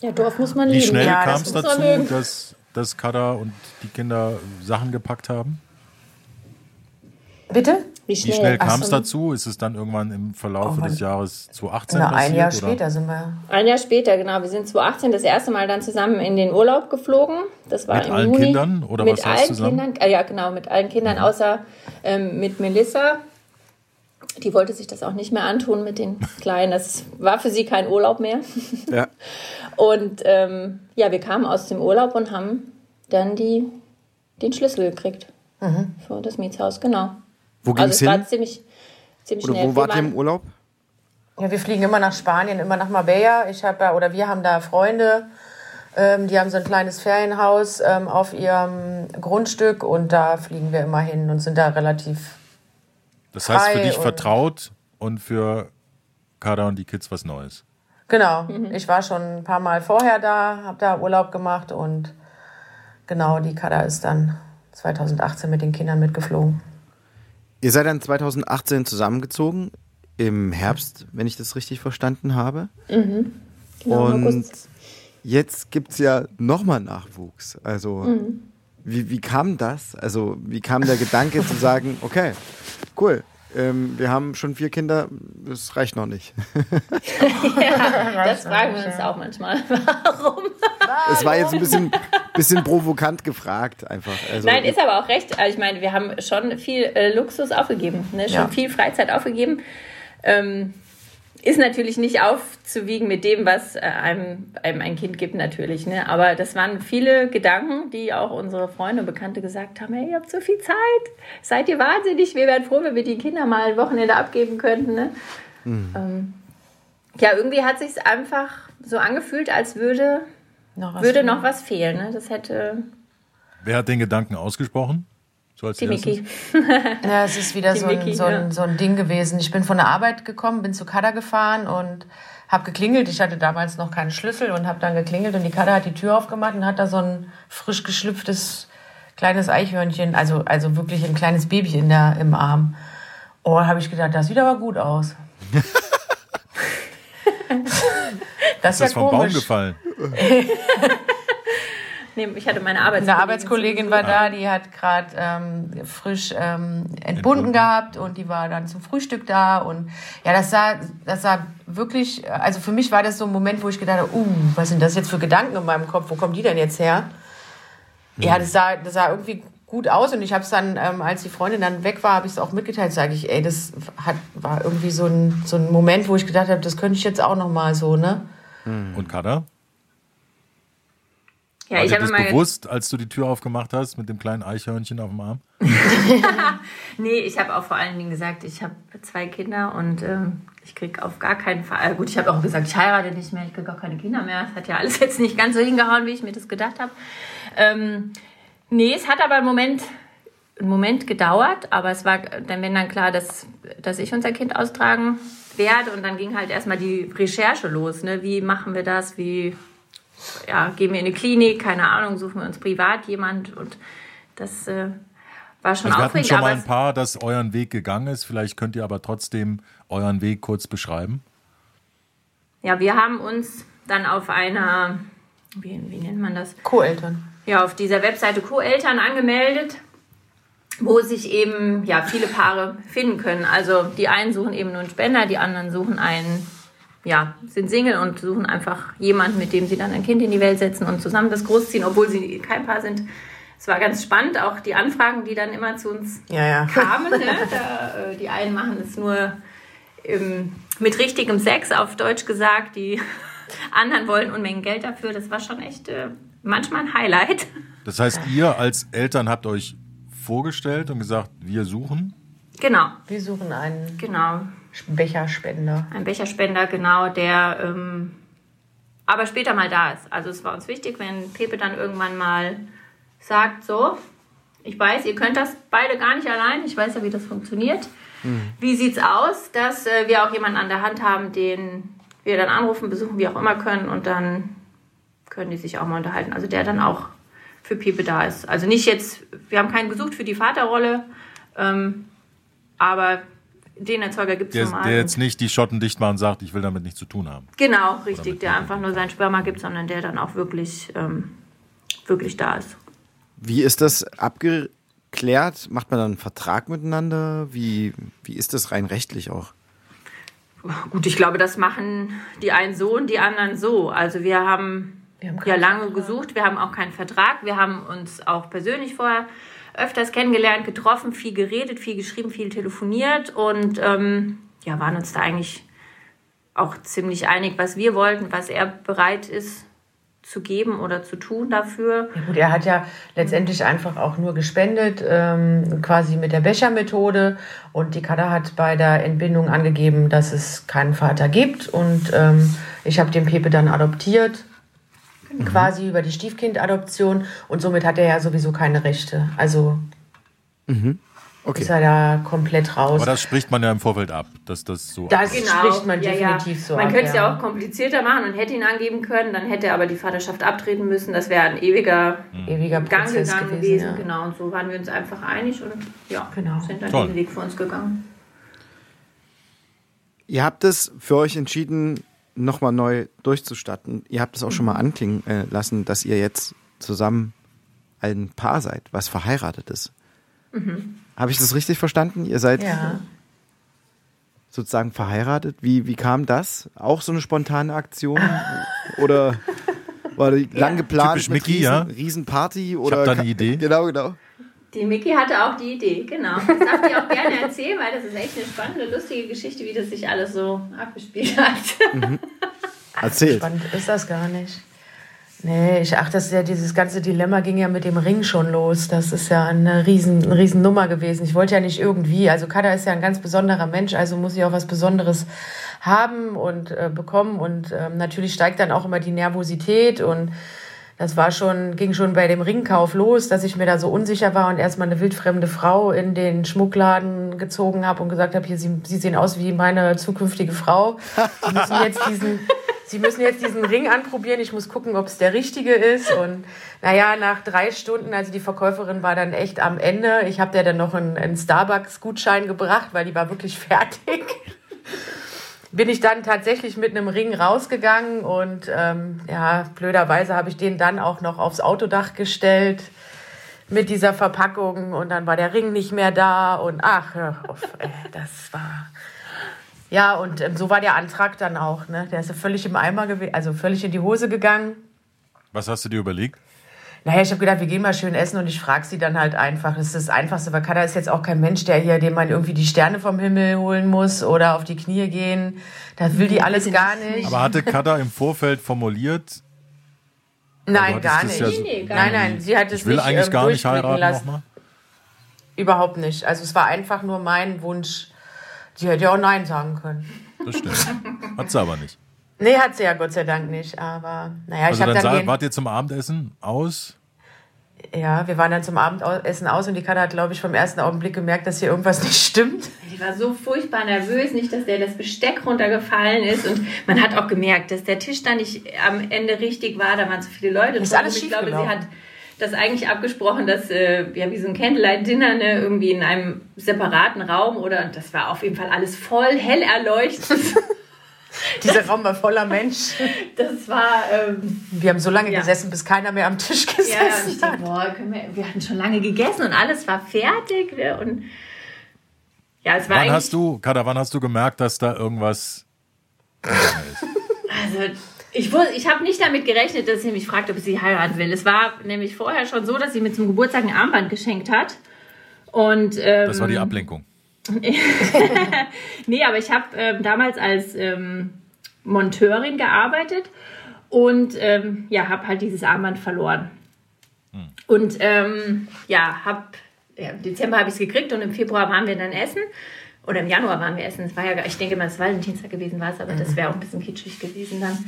Ja, Dorf muss man lieben. Wie schnell ja, kam es dazu, dass, dass Kada und die Kinder Sachen gepackt haben? Bitte? Wie schnell, schnell kam es dazu? Ist es dann irgendwann im Verlauf oh, des Jahres 2018 Na, passiert? Ein Jahr oder? später sind wir. Ein Jahr später, genau. Wir sind 2018 das erste Mal dann zusammen in den Urlaub geflogen. Das war mit im allen Juni. Kindern oder mit was allen zusammen? Kindern. Ah, ja, genau, mit allen Kindern, mhm. außer ähm, mit Melissa. Die wollte sich das auch nicht mehr antun mit den Kleinen. Das war für sie kein Urlaub mehr. Ja. Und ähm, ja, wir kamen aus dem Urlaub und haben dann die, den Schlüssel gekriegt mhm. für das Mietshaus, genau. Wo ging also es hin? War ziemlich, ziemlich Oder schnell. wo wart ihr im Urlaub? Ja, wir fliegen immer nach Spanien, immer nach Marbella. Ich habe oder wir haben da Freunde, ähm, die haben so ein kleines Ferienhaus ähm, auf ihrem Grundstück und da fliegen wir immer hin und sind da relativ. Das heißt für dich vertraut und für Kada und die Kids was Neues. Genau. Mhm. Ich war schon ein paar Mal vorher da, habe da Urlaub gemacht und genau, die Kada ist dann 2018 mit den Kindern mitgeflogen. Ihr seid dann 2018 zusammengezogen, im Herbst, wenn ich das richtig verstanden habe. Mhm. Genau, Und August. jetzt gibt es ja nochmal Nachwuchs. Also, mhm. wie, wie kam das? Also, wie kam der Gedanke zu sagen, okay, cool, ähm, wir haben schon vier Kinder, das reicht noch nicht. ja, das fragen wir uns auch manchmal. Warum? Es war jetzt ein bisschen, bisschen provokant gefragt, einfach. Also, Nein, ist aber auch recht. Also ich meine, wir haben schon viel äh, Luxus aufgegeben, ne? schon ja. viel Freizeit aufgegeben. Ähm, ist natürlich nicht aufzuwiegen mit dem, was äh, einem, einem ein Kind gibt, natürlich. Ne? Aber das waren viele Gedanken, die auch unsere Freunde und Bekannte gesagt haben: Hey, ihr habt so viel Zeit, seid ihr wahnsinnig, wir wären froh, wenn wir die Kinder mal ein Wochenende abgeben könnten. Ne? Mhm. Ähm, ja, irgendwie hat sich einfach so angefühlt, als würde noch würde noch was fehlen. Ne? Das hätte. Wer hat den Gedanken ausgesprochen? So als die ja, es ist wieder so ein, Mickey, so, ein, ja. so ein Ding gewesen. Ich bin von der Arbeit gekommen, bin zu Kada gefahren und habe geklingelt. Ich hatte damals noch keinen Schlüssel und habe dann geklingelt und die Kada hat die Tür aufgemacht und hat da so ein frisch geschlüpftes kleines Eichhörnchen, also, also wirklich ein kleines Baby in der, im Arm. Oh, habe ich gedacht, das sieht aber gut aus. das ist, ist ja vom komisch. Baum gefallen. Nee, ich hatte meine Arbeitskollegin. Eine Arbeitskollegin war da, die hat gerade ähm, frisch ähm, entbunden, entbunden, gehabt und die war dann zum Frühstück da und ja, das sah, das sah wirklich, also für mich war das so ein Moment, wo ich gedacht habe, uh, was sind das jetzt für Gedanken in meinem Kopf, wo kommen die denn jetzt her? Mhm. Ja, das sah, das sah irgendwie gut aus und ich habe es dann, ähm, als die Freundin dann weg war, habe ich es auch mitgeteilt, sage ich, ey, das hat, war irgendwie so ein, so ein Moment, wo ich gedacht habe, das könnte ich jetzt auch noch mal so, ne? Und Kada? Ja, War ich dir das bewusst, als du die Tür aufgemacht hast mit dem kleinen Eichhörnchen auf dem Arm? nee, ich habe auch vor allen Dingen gesagt, ich habe zwei Kinder und ähm, ich kriege auf gar keinen Fall. Gut, ich habe auch gesagt, ich heirate nicht mehr, ich kriege auch keine Kinder mehr. Das hat ja alles jetzt nicht ganz so hingehauen, wie ich mir das gedacht habe. Ähm, nee, es hat aber einen Moment, einen Moment gedauert, aber es war dann, wenn dann klar, dass, dass ich unser Kind austragen werde und dann ging halt erstmal die Recherche los. Ne? Wie machen wir das? Wie ja, gehen wir in eine Klinik, keine Ahnung, suchen wir uns privat jemand und das äh, war schon also aufregend. Wir hatten schon mal ein paar, das euren Weg gegangen ist. Vielleicht könnt ihr aber trotzdem euren Weg kurz beschreiben. Ja, wir haben uns dann auf einer, wie, wie nennt man das? Co-Eltern. Ja, auf dieser Webseite Co-Eltern angemeldet, wo sich eben ja viele Paare finden können. Also die einen suchen eben nur einen Spender, die anderen suchen einen ja, sind Single und suchen einfach jemanden, mit dem sie dann ein Kind in die Welt setzen und zusammen das großziehen, obwohl sie kein Paar sind. Es war ganz spannend, auch die Anfragen, die dann immer zu uns ja, ja. kamen. Ne? Da, äh, die einen machen es nur im, mit richtigem Sex, auf Deutsch gesagt. Die anderen wollen Unmengen Geld dafür. Das war schon echt äh, manchmal ein Highlight. Das heißt, ihr als Eltern habt euch vorgestellt und gesagt, wir suchen? Genau. Wir suchen einen. Genau. Becherspender. Ein Becherspender, genau, der ähm, aber später mal da ist. Also es war uns wichtig, wenn Pepe dann irgendwann mal sagt, so, ich weiß, ihr könnt das beide gar nicht allein, ich weiß ja, wie das funktioniert. Mhm. Wie sieht's aus, dass äh, wir auch jemanden an der Hand haben, den wir dann anrufen, besuchen, wie auch immer können und dann können die sich auch mal unterhalten. Also der dann auch für Pepe da ist. Also nicht jetzt, wir haben keinen gesucht für die Vaterrolle, ähm, aber den Erzeuger gibt es normal. Der jetzt nicht die Schotten dicht macht und sagt, ich will damit nichts zu tun haben. Genau, richtig. Der einfach nur sein Sperma gibt, sondern der dann auch wirklich, ähm, wirklich da ist. Wie ist das abgeklärt? Macht man dann einen Vertrag miteinander? Wie, wie ist das rein rechtlich auch? Gut, ich glaube, das machen die einen so und die anderen so. Also wir haben, wir haben ja lange Vertrag. gesucht, wir haben auch keinen Vertrag. Wir haben uns auch persönlich vorher öfters kennengelernt, getroffen, viel geredet, viel geschrieben, viel telefoniert und ähm, ja, waren uns da eigentlich auch ziemlich einig, was wir wollten, was er bereit ist zu geben oder zu tun dafür. Ja gut, er hat ja letztendlich einfach auch nur gespendet, ähm, quasi mit der Bechermethode. Und die Kada hat bei der Entbindung angegeben, dass es keinen Vater gibt. Und ähm, ich habe den Pepe dann adoptiert mhm. quasi über die Stiefkindadoption und somit hat er ja sowieso keine Rechte. Also mhm. okay. ist er da komplett raus. Aber das spricht man ja im Vorfeld ab, dass das so Das genau. spricht man definitiv ja. so Man könnte es ja. auch komplizierter machen und hätte ihn angeben können, dann hätte er aber die Vaterschaft abtreten müssen. Das wäre ein ewiger, mhm. ewiger Gang Prozess gegangen gewesen. gewesen. Genau, und so waren wir uns einfach einig und ja, genau. sind dann Toll. den Weg für uns gegangen. Ihr habt es für euch entschieden, nochmal neu durchzustatten. Ihr habt es auch schon mal anklingen äh, lassen, dass ihr jetzt zusammen ein Paar seid, was verheiratet ist. Mhm. Habe ich das richtig verstanden? Ihr seid ja. sozusagen verheiratet. Wie, wie kam das? Auch so eine spontane Aktion? oder war die lang geplant Typisch Mickey, Riesen, ja. Riesenparty? Oder ich habe da eine Idee. Genau, genau. Die Mickey hatte auch die Idee, genau. Das darf ich auch gerne erzählen, weil das ist echt eine spannende, lustige Geschichte, wie das sich alles so abgespielt hat. Mhm. Erzählt. Spannend ist das gar nicht. Nee, ich achte, das ja, dieses ganze Dilemma ging ja mit dem Ring schon los. Das ist ja eine riesen, eine riesen Nummer gewesen. Ich wollte ja nicht irgendwie, also Kada ist ja ein ganz besonderer Mensch, also muss ich auch was Besonderes haben und äh, bekommen. Und ähm, natürlich steigt dann auch immer die Nervosität und das war schon, ging schon bei dem Ringkauf los, dass ich mir da so unsicher war und erstmal eine wildfremde Frau in den Schmuckladen gezogen habe und gesagt habe, hier, Sie, Sie sehen aus wie meine zukünftige Frau. Sie müssen jetzt diesen, Sie müssen jetzt diesen Ring anprobieren. Ich muss gucken, ob es der richtige ist. Und naja, nach drei Stunden, also die Verkäuferin war dann echt am Ende. Ich habe der dann noch einen, einen Starbucks-Gutschein gebracht, weil die war wirklich fertig. Bin ich dann tatsächlich mit einem Ring rausgegangen und ähm, ja, blöderweise habe ich den dann auch noch aufs Autodach gestellt mit dieser Verpackung und dann war der Ring nicht mehr da und ach, das war ja, und ähm, so war der Antrag dann auch. Ne? Der ist ja völlig im Eimer gewesen, also völlig in die Hose gegangen. Was hast du dir überlegt? Naja, ich habe gedacht, wir gehen mal schön essen und ich frage sie dann halt einfach. Das ist das Einfachste, weil Kada ist jetzt auch kein Mensch, der hier, dem man irgendwie die Sterne vom Himmel holen muss oder auf die Knie gehen. Da will die alles gar nicht. Aber hatte Kada im Vorfeld formuliert? Nein, gar nicht. Ja so nee, gar nein, nein, sie hat es ich will nicht eigentlich ähm, gar nicht heiraten lassen. nochmal. Überhaupt nicht. Also es war einfach nur mein Wunsch. Sie hätte ja auch Nein sagen können. Das stimmt. Hat sie aber nicht. Nee, hat sie ja Gott sei Dank nicht. Aber naja, Also ich habe dann dann, sa- den, wart ihr zum Abendessen aus? ja, wir waren dann zum Abendessen aus und die Katze hat, glaube ich, vom ersten Augenblick gemerkt, dass hier irgendwas nicht stimmt. Ich war so furchtbar nervös, nicht, dass der das Besteck runtergefallen ist. Und man hat auch gemerkt, dass der Tisch da nicht am Ende richtig war. Da waren zu viele Leute Ist alles ich glaube, sie hat das eigentlich abgesprochen, dass äh, ja wie so ein Candlelight-Dinner ne, irgendwie in einem separaten Raum oder das war auf jeden Fall alles voll hell erleuchtet. Dieser Raum war voller Menschen. Das war ähm, Wir haben so lange Ja. gesessen, bis keiner mehr am Tisch ja, gesessen dachte, hat. boah, wir, wir hatten schon lange gegessen und alles war fertig und ja, es war Wann hast du, Kada, wann hast du gemerkt, dass da irgendwas Also, ich, ich habe nicht damit gerechnet, dass sie mich fragt, ob sie heiraten will. Es war nämlich vorher schon so, dass sie mir zum Geburtstag ein Armband geschenkt hat. Und ähm, Das war die Ablenkung. nee, aber ich habe ähm, damals als ähm, Monteurin gearbeitet und ähm, ja, habe halt dieses Armband verloren. Und ähm, ja, hab, ja, im Dezember habe ich es gekriegt und im Februar waren wir dann essen. Oder im Januar waren wir essen. Es war ja, ich denke mal, es war Valentinstag gewesen, war es, aber das wäre auch ein bisschen kitschig gewesen dann.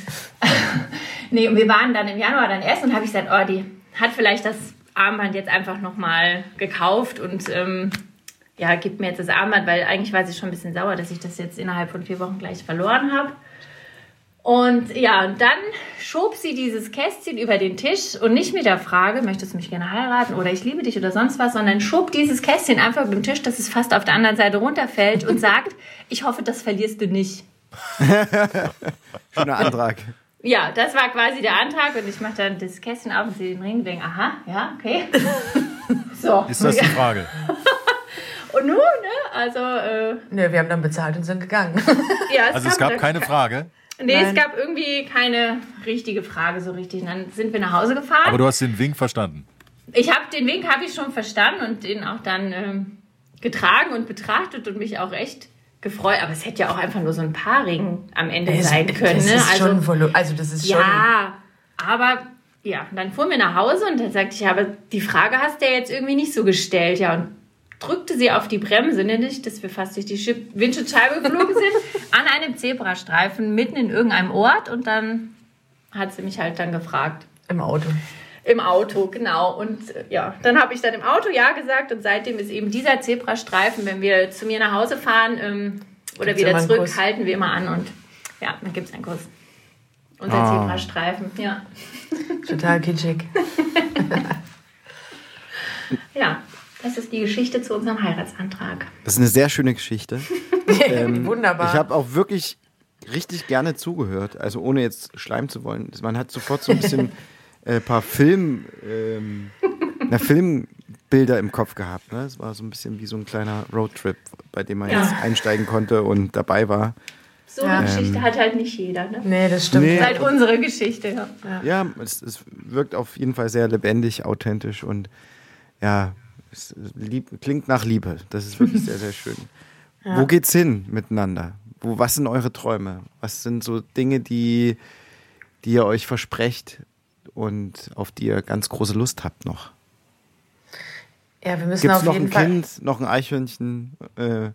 nee, und wir waren dann im Januar dann essen und habe ich gesagt, oh, die hat vielleicht das Armband jetzt einfach nochmal gekauft und ähm, ja, gibt mir jetzt das Armband, weil eigentlich war sie schon ein bisschen sauer, dass ich das jetzt innerhalb von vier Wochen gleich verloren habe. Und ja, und dann schob sie dieses Kästchen über den Tisch und nicht mit der Frage, möchtest du mich gerne heiraten oder ich liebe dich oder sonst was, sondern schob dieses Kästchen einfach über den Tisch, dass es fast auf der anderen Seite runterfällt und sagt, ich hoffe, das verlierst du nicht. Schöner Antrag. Ja, das war quasi der Antrag und ich mache dann das Kästchen auf und sehe den Ring und denke, aha, ja, okay. so. Ist das die Frage? Und nun, ne, also, äh, Nö, wir haben dann bezahlt und sind gegangen. ja, Also es gab keine Frage. Nee, es Nein. gab irgendwie keine richtige Frage so richtig. Und dann sind wir nach Hause gefahren. Aber du hast den Wink verstanden. ich habe den Wink habe ich schon verstanden und den auch dann ähm, getragen und betrachtet und mich auch echt gefreut. Aber es hätte ja auch einfach nur so ein Paarring am Ende sein können. Das ne? ist also, schon, volu- also das ist schon. ja, aber ja, dann fuhren wir nach Hause und dann sagte ich, ja, aber die Frage hast du ja jetzt irgendwie nicht so gestellt. Ja, und drückte sie auf die Bremse, nicht, dass wir fast durch die Windschutzscheibe geflogen sind, an einem Zebrastreifen mitten in irgendeinem Ort und dann hat sie mich halt dann gefragt. Im Auto. Im Auto, genau. Und äh, ja, dann habe ich dann im Auto Ja gesagt und seitdem ist eben dieser Zebrastreifen, wenn wir zu mir nach Hause fahren ähm, oder Gibt's wieder zurück, Kuss. halten wir immer an und ja, dann gibt es einen Kuss. Unser Ah. Zebrastreifen, ja. Total kitschig. Ja, das ist die Geschichte zu unserem Heiratsantrag. Das ist eine sehr schöne Geschichte. Ähm, Wunderbar. Ich habe auch wirklich richtig gerne zugehört, also ohne jetzt schleimen zu wollen. Man hat sofort so ein bisschen äh, paar Film, ähm, na, Filmbilder im Kopf gehabt. Ne? Es war so ein bisschen wie so ein kleiner Roadtrip bei dem man ja. jetzt einsteigen konnte und dabei war. So eine ähm, Geschichte hat halt nicht jeder. Ne? Nee, das stimmt. Nee. Das ist halt unsere Geschichte. Ja, ja es, es, wirkt auf jeden Fall sehr lebendig, authentisch und ja, es lieb, klingt nach Liebe. Das ist wirklich sehr, sehr schön. Ja. Wo geht's hin miteinander? Wo, was sind eure Träume? Was sind so Dinge, die, die ihr euch versprecht und auf die ihr ganz große Lust habt noch? Ja, wir müssen Gibt's auf noch jeden ein Fall. Kind, noch ein Eichhörnchen? Äh,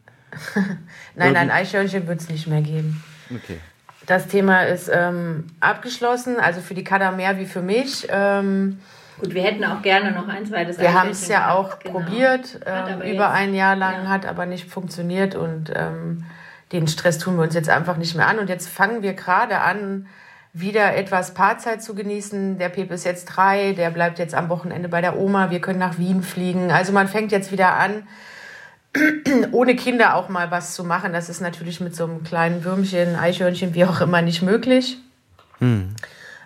nein, ein Eichhörnchen wird es nicht mehr geben. Okay. Das Thema ist ähm, abgeschlossen, also für die Kada mehr wie für mich. Ähm, Gut, wir hätten auch gerne noch ein zweites Wir haben es ja auch genau. probiert, äh, über ein Jahr lang, ja. hat aber nicht funktioniert und ähm, den Stress tun wir uns jetzt einfach nicht mehr an. Und jetzt fangen wir gerade an, wieder etwas Paarzeit zu genießen. Der Pep ist jetzt drei, der bleibt jetzt am Wochenende bei der Oma. Wir können nach Wien fliegen. Also man fängt jetzt wieder an, ohne Kinder auch mal was zu machen. Das ist natürlich mit so einem kleinen Würmchen, Eichhörnchen, wie auch immer, nicht möglich. Hm.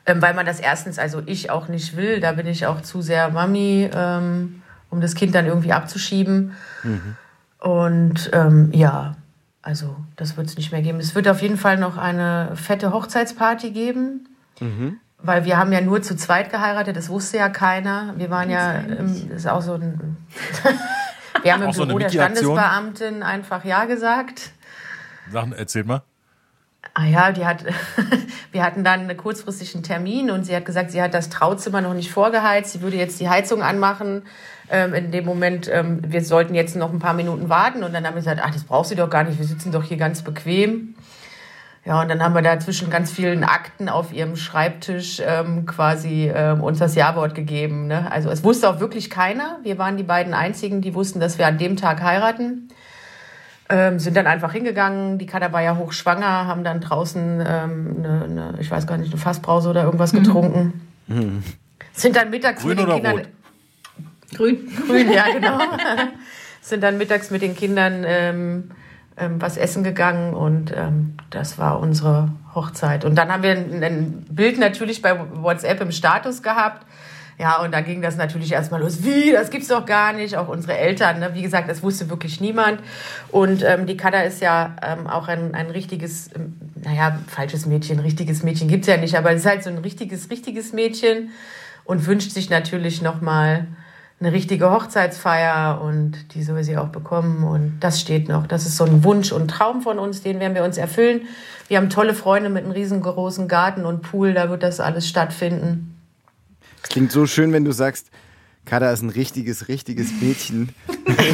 Ähm, weil man das erstens, also ich auch nicht will. Da bin ich auch zu sehr Mami, ähm, um das Kind dann irgendwie abzuschieben. Mhm. Und ähm, ja, also das wird es nicht mehr geben. Es wird auf jeden Fall noch eine fette Hochzeitsparty geben. Mhm. Weil wir haben ja nur zu zweit geheiratet, das wusste ja keiner. Wir waren ja, im, das ist auch so ein. wir haben im Büro so der Standesbeamtin einfach Ja gesagt. Sachen, erzähl mal. Ah ja, die hat, wir hatten dann einen kurzfristigen Termin und sie hat gesagt, sie hat das Trauzimmer noch nicht vorgeheizt, sie würde jetzt die Heizung anmachen ähm, in dem Moment, ähm, wir sollten jetzt noch ein paar Minuten warten. Und dann haben wir gesagt, ach, das braucht sie doch gar nicht, wir sitzen doch hier ganz bequem. Ja, und dann haben wir da zwischen ganz vielen Akten auf ihrem Schreibtisch ähm, quasi ähm, uns das Ja-Wort gegeben. Ne? Also es wusste auch wirklich keiner. Wir waren die beiden Einzigen, die wussten, dass wir an dem Tag heiraten. Ähm, sind dann einfach hingegangen. Die Kada war ja hochschwanger, haben dann draußen ähm, eine, eine, ich weiß gar nicht, eine Fassbrause oder irgendwas getrunken. Mhm. Sind dann mittags Grün mit den Kindern. Rot? Grün. Grün, ja, genau. Sind dann mittags mit den Kindern ähm, ähm, was essen gegangen und ähm, das war unsere Hochzeit. Und dann haben wir ein, ein, Bild natürlich bei WhatsApp im Status gehabt. Ja, und da ging das natürlich erstmal los. Wie? Das gibt's doch gar nicht. Auch unsere Eltern, ne? wie gesagt, das wusste wirklich niemand. Und ähm, die Kada ist ja ähm, auch ein, ein richtiges, ähm, naja, falsches Mädchen, richtiges Mädchen gibt's ja nicht, aber es ist halt so ein richtiges, richtiges Mädchen und wünscht sich natürlich nochmal eine richtige Hochzeitsfeier und die soll sie auch bekommen und das steht noch. Das ist so ein Wunsch und Traum von uns, den werden wir uns erfüllen. Wir haben tolle Freunde mit einem riesengroßen Garten und Pool, da wird das alles stattfinden. Klingt so schön, wenn du sagst, Kada ist ein richtiges, richtiges Mädchen.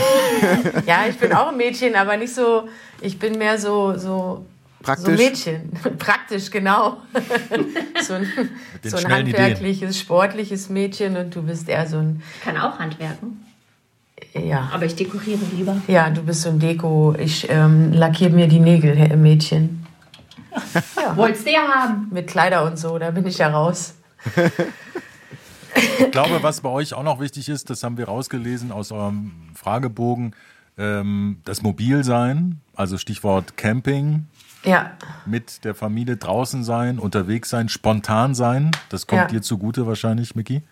ja, ich bin auch ein Mädchen, aber nicht so, ich bin mehr so, so Praktisch? So Mädchen. Praktisch, genau. so ein, so ein handwerkliches, Ideen. sportliches Mädchen und du bist eher so ein. Ich kann auch handwerken. Ja. Aber ich dekoriere lieber. Ja, du bist so ein Deko. Ich ähm, lackiere mir die Nägel, Mädchen. Ja. Wolltest du ja haben. Mit Kleider und so, da bin ich ja raus. Ich glaube, was bei euch auch noch wichtig ist, das haben wir rausgelesen aus eurem Fragebogen, ähm, das Mobilsein, also Stichwort Camping, ja. Mit der Familie draußen sein, unterwegs sein, spontan sein. Das kommt ja. dir zugute wahrscheinlich, Miki?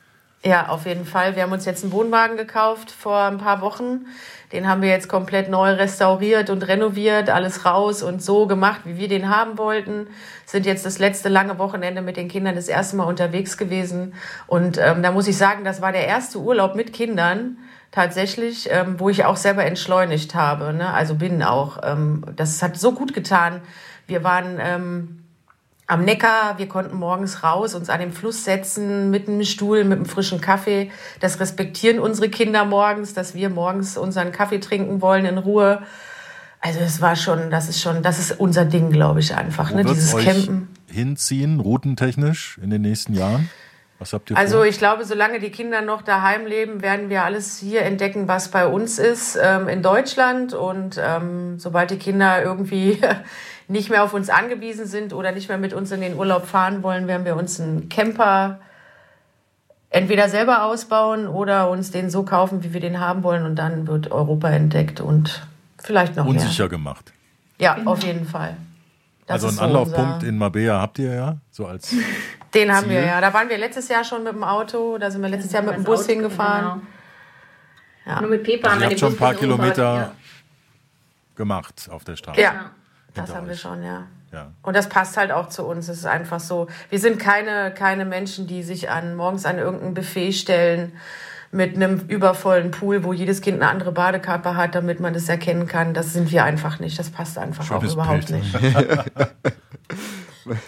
Ja, auf jeden Fall. Wir haben uns jetzt einen Wohnwagen gekauft vor ein paar Wochen. Den haben wir jetzt komplett neu restauriert und renoviert, alles raus und so gemacht, wie wir den haben wollten. Sind jetzt das letzte lange Wochenende mit den Kindern das erste Mal unterwegs gewesen. Und ähm, da muss ich sagen, das war der erste Urlaub mit Kindern tatsächlich, ähm, wo ich auch selber entschleunigt habe. Ne? Also bin auch. Ähm, das hat so gut getan. Wir waren ähm, am Neckar, wir konnten morgens raus, uns an den Fluss setzen, mit einem Stuhl, mit einem frischen Kaffee. Das respektieren unsere Kinder morgens, dass wir morgens unseren Kaffee trinken wollen in Ruhe. Also es war schon, das ist schon, das ist unser Ding, glaube ich einfach. Wo ne? Dieses euch Campen. Hinziehen, routentechnisch in den nächsten Jahren? Was habt ihr also vor? ich glaube, solange die Kinder noch daheim leben, werden wir alles hier entdecken, was bei uns ist ähm, in Deutschland. Und ähm, sobald die Kinder irgendwie nicht mehr auf uns angewiesen sind oder nicht mehr mit uns in den Urlaub fahren wollen, werden wir uns einen Camper entweder selber ausbauen oder uns den so kaufen, wie wir den haben wollen. Und dann wird Europa entdeckt und vielleicht noch Unsicher mehr. gemacht. Ja, genau. auf jeden Fall. Das also einen so Anlaufpunkt in Mabea habt ihr ja, so als Den haben wir, ja. Da waren wir letztes Jahr schon mit dem Auto, da sind wir letztes Jahr mit dem Bus Auto, hingefahren. Genau. Ja. Nur mit Pepa also haben wir schon ein paar Kilometer ja. gemacht auf der Straße. Ja, das haben euch. wir schon, ja. ja. Und das passt halt auch zu uns. Es ist einfach so. Wir sind keine, keine Menschen, die sich an, morgens an irgendein Buffet stellen mit einem übervollen Pool, wo jedes Kind eine andere Badekappe hat, damit man das erkennen kann. Das sind wir einfach nicht. Das passt einfach Schönes auch überhaupt Bild. nicht.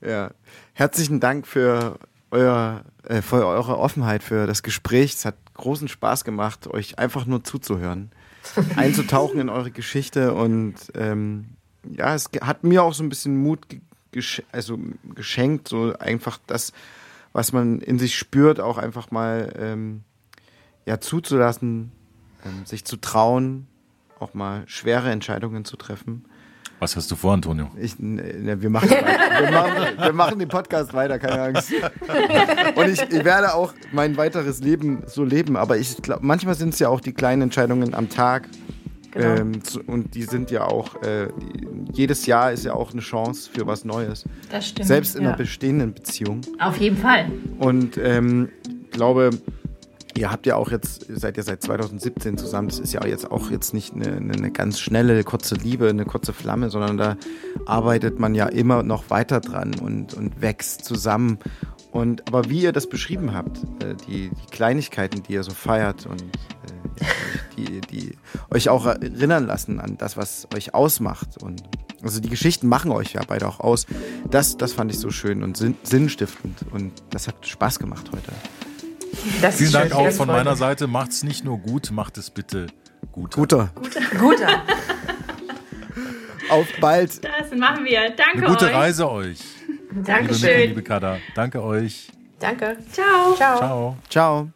ja. Herzlichen Dank für, euer, äh, für eure Offenheit, für das Gespräch. Es hat großen Spaß gemacht, euch einfach nur zuzuhören, einzutauchen in eure Geschichte und ähm, ja, es hat mir auch so ein bisschen Mut gesch also geschenkt, so einfach das, was man in sich spürt, auch einfach mal ähm, ja, zuzulassen, ähm, sich zu trauen, auch mal schwere Entscheidungen zu treffen. Was hast du vor, Antonio? Ich, ne, wir, machen wir, machen, wir machen den Podcast weiter, keine Angst. Und ich, ich werde auch mein weiteres Leben so leben, aber ich glaube, manchmal sind es ja auch die kleinen Entscheidungen am Tag. Genau. Ähm, und die sind ja auch, äh, jedes Jahr ist ja auch eine Chance für was Neues. Das stimmt. Selbst in ja. einer bestehenden Beziehung. Auf jeden Fall. Und ähm, ich glaube, Ihr habt ja auch jetzt, seid ja seit 2017 zusammen, das ist ja jetzt auch jetzt nicht eine, eine ganz schnelle, kurze Liebe, eine kurze Flamme, sondern da arbeitet man ja immer noch weiter dran und, und wächst zusammen. Und aber wie ihr das beschrieben habt, äh, die, die Kleinigkeiten, die ihr so feiert und äh, die, die euch auch erinnern lassen an das, was euch ausmacht. Und also die Geschichten machen euch ja beide auch aus. Das, das fand ich so schön und sinnstiftend. Und das hat Spaß gemacht heute. Das Vielen Dank auch von meiner Seite. Macht es nicht nur gut, macht es bitte guter. Guter. Guter. Auf bald. Das machen wir. Danke Eine gute euch. Reise euch. Dankeschön. Liebe, liebe Kada. Danke euch. Danke. Ciao. Ciao. Ciao. Ciao.